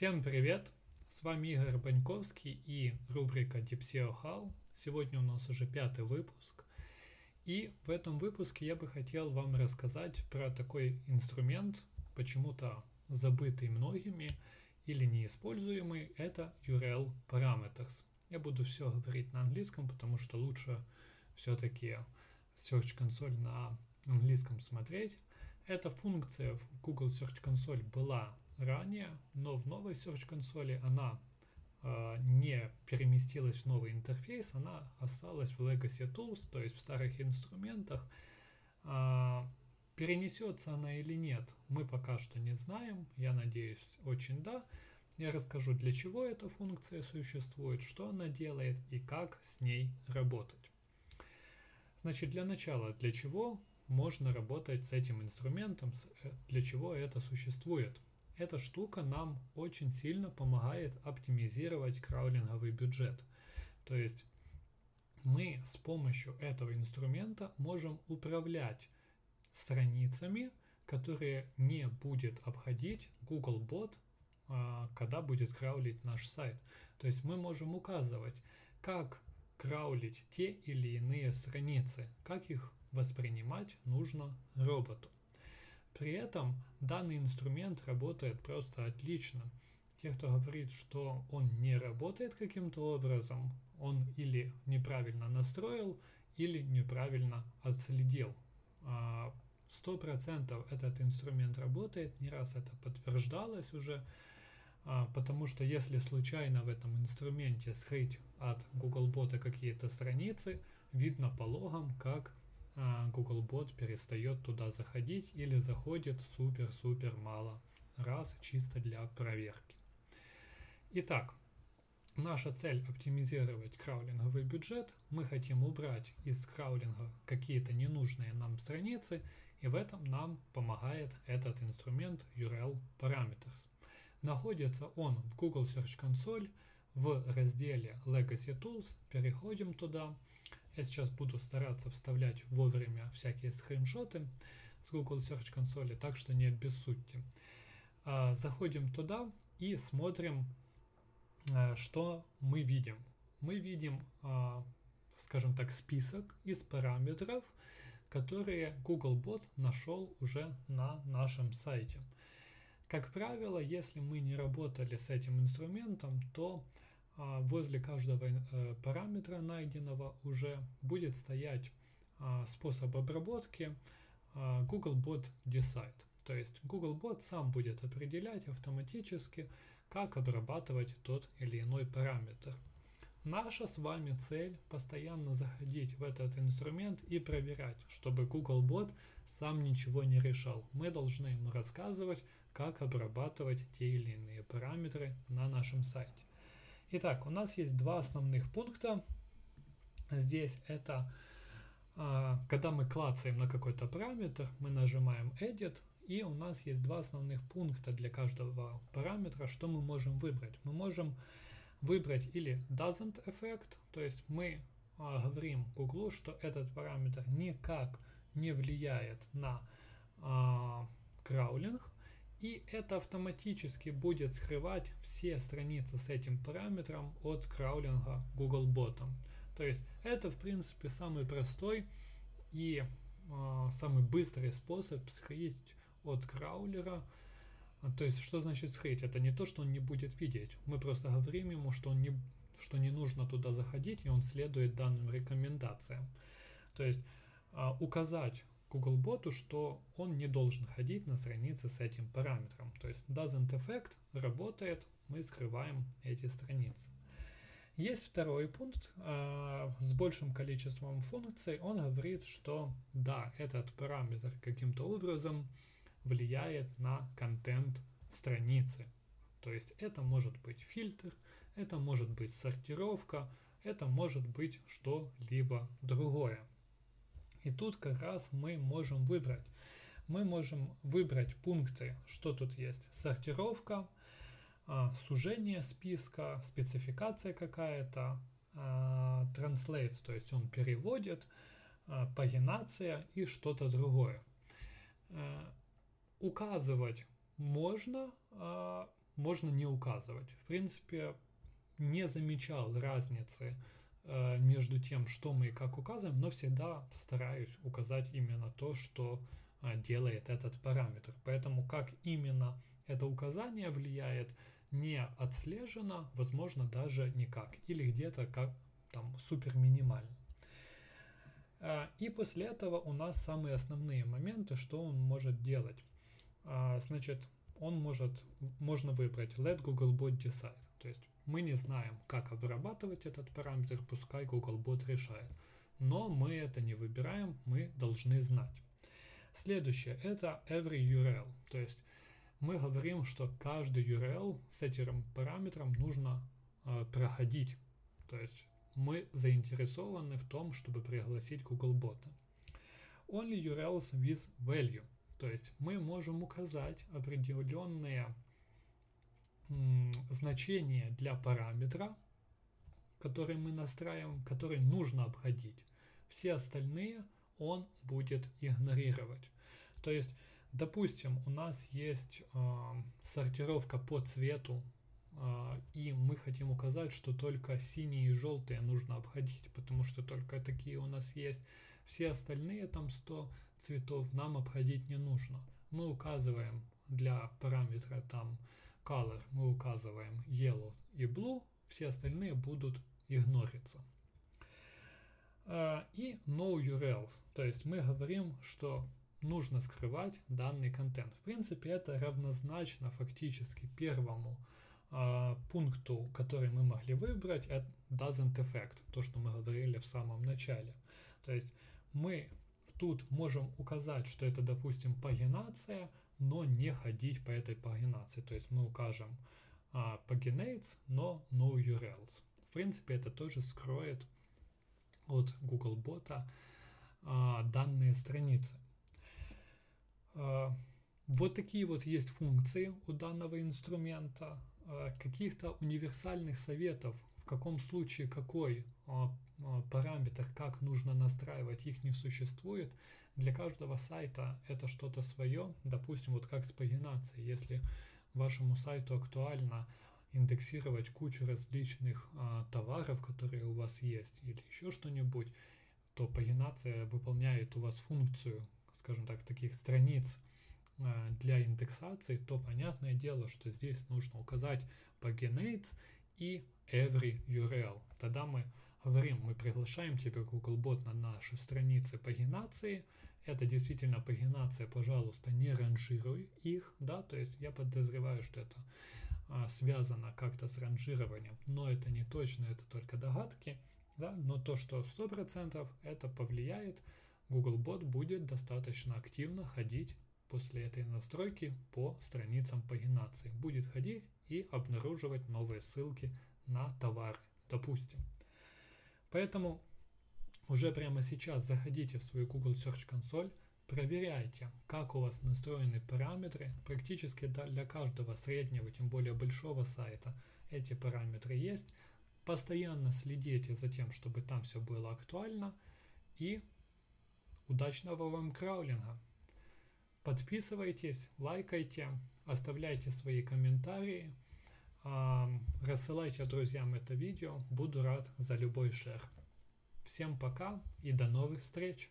Всем привет! С вами Игорь Баньковский и рубрика Deep SEO How. Сегодня у нас уже пятый выпуск. И в этом выпуске я бы хотел вам рассказать про такой инструмент, почему-то забытый многими или неиспользуемый, это URL Parameters. Я буду все говорить на английском, потому что лучше все-таки Search консоль на английском смотреть. Эта функция в Google Search Console была ранее, но в новой Search консоли она э, не переместилась в новый интерфейс, она осталась в Legacy Tools, то есть в старых инструментах. Э, перенесется она или нет, мы пока что не знаем. Я надеюсь, очень да. Я расскажу, для чего эта функция существует, что она делает и как с ней работать. Значит, для начала, для чего можно работать с этим инструментом, э, для чего это существует – эта штука нам очень сильно помогает оптимизировать краулинговый бюджет. То есть мы с помощью этого инструмента можем управлять страницами, которые не будет обходить Googlebot, а, когда будет краулить наш сайт. То есть мы можем указывать, как краулить те или иные страницы, как их воспринимать нужно роботу. При этом данный инструмент работает просто отлично. Те, кто говорит, что он не работает каким-то образом, он или неправильно настроил, или неправильно отследил. А, сто процентов этот инструмент работает, не раз это подтверждалось уже, а, потому что если случайно в этом инструменте скрыть от Googlebot какие-то страницы, видно по логам, как Googlebot перестает туда заходить или заходит супер-супер мало раз чисто для проверки. Итак, наша цель оптимизировать краулинговый бюджет. Мы хотим убрать из краулинга какие-то ненужные нам страницы, и в этом нам помогает этот инструмент URL Parameters. Находится он в Google Search Console в разделе Legacy Tools. Переходим туда. Я сейчас буду стараться вставлять вовремя всякие скриншоты с Google Search консоли, так что не обессудьте. А, заходим туда и смотрим, а, что мы видим. Мы видим, а, скажем так, список из параметров, которые Googlebot нашел уже на нашем сайте. Как правило, если мы не работали с этим инструментом, то а, возле каждого э, параметра найденного уже будет стоять а, способ обработки а, Googlebot Decide. То есть Googlebot сам будет определять автоматически, как обрабатывать тот или иной параметр. Наша с вами цель постоянно заходить в этот инструмент и проверять, чтобы Googlebot сам ничего не решал. Мы должны ему рассказывать, как обрабатывать те или иные параметры на нашем сайте. Итак, у нас есть два основных пункта. Здесь это а, когда мы клацаем на какой-то параметр, мы нажимаем Edit, и у нас есть два основных пункта для каждого параметра, что мы можем выбрать. Мы можем выбрать или doesn't effect, то есть мы а, говорим Google, что этот параметр никак не влияет на а, краулинг, и это автоматически будет скрывать все страницы с этим параметром от краулинга Googlebot. То есть это в принципе самый простой и э, самый быстрый способ скрыть от краулера. То есть что значит скрыть? Это не то, что он не будет видеть. Мы просто говорим ему, что, он не, что не нужно туда заходить, и он следует данным рекомендациям. То есть э, указать Googlebot, что он не должен ходить на страницы с этим параметром. То есть doesn't effect работает, мы скрываем эти страницы. Есть второй пункт э, с большим количеством функций. Он говорит, что да, этот параметр каким-то образом влияет на контент страницы. То есть это может быть фильтр, это может быть сортировка, это может быть что-либо другое. И тут как раз мы можем выбрать. Мы можем выбрать пункты, что тут есть. Сортировка, а, сужение списка, спецификация какая-то, а, translates, то есть он переводит, а, пагинация и что-то другое. Указывать можно можно не указывать. В принципе, не замечал разницы э, между тем, что мы и как указываем, но всегда стараюсь указать именно то, что э, делает этот параметр. Поэтому как именно это указание влияет, не отслежено, возможно, даже никак. Или где-то как там супер минимально. Э, и после этого у нас самые основные моменты, что он может делать. Значит, он может, можно выбрать let Googlebot decide. То есть мы не знаем, как обрабатывать этот параметр, пускай Googlebot решает. Но мы это не выбираем, мы должны знать. Следующее это every URL. То есть мы говорим, что каждый URL с этим параметром нужно э, проходить. То есть мы заинтересованы в том, чтобы пригласить Googlebot. Only URLs with value. То есть мы можем указать определенные значения для параметра, который мы настраиваем, который нужно обходить. Все остальные он будет игнорировать. То есть, допустим, у нас есть э, сортировка по цвету, э, и мы хотим указать, что только синие и желтые нужно обходить, потому что только такие у нас есть. Все остальные там 100 цветов нам обходить не нужно. Мы указываем для параметра там color, мы указываем yellow и blue, все остальные будут игнориться. А, и no URLs, то есть мы говорим, что нужно скрывать данный контент. В принципе, это равнозначно фактически первому э, пункту, который мы могли выбрать, это doesn't affect, то, что мы говорили в самом начале. То есть мы тут можем указать, что это, допустим, пагинация, но не ходить по этой пагинации. То есть мы укажем а, paginates, но no URLs. В принципе, это тоже скроет от Googlebot а, данные страницы. А, вот такие вот есть функции у данного инструмента. А, каких-то универсальных советов, в каком случае какой а, параметр, как нужно настраивать, их не существует. Для каждого сайта это что-то свое. Допустим, вот как с пагинацией. Если вашему сайту актуально индексировать кучу различных а, товаров, которые у вас есть, или еще что-нибудь, то пагинация выполняет у вас функцию, скажем так, таких страниц а, для индексации, то понятное дело, что здесь нужно указать paginates и every URL. Тогда мы говорим, мы приглашаем тебя, Googlebot, на наши страницы пагинации. Это действительно пагинация, пожалуйста, не ранжируй их, да, то есть я подозреваю, что это а, связано как-то с ранжированием, но это не точно, это только догадки, да, но то, что 100% это повлияет, Googlebot будет достаточно активно ходить после этой настройки по страницам пагинации. Будет ходить и обнаруживать новые ссылки на товары, допустим. Поэтому уже прямо сейчас заходите в свою Google Search консоль, проверяйте, как у вас настроены параметры. Практически для каждого среднего, тем более большого сайта эти параметры есть. Постоянно следите за тем, чтобы там все было актуально. И удачного вам краулинга! Подписывайтесь, лайкайте, оставляйте свои комментарии. Рассылайте друзьям это видео, буду рад за любой шер. Всем пока и до новых встреч!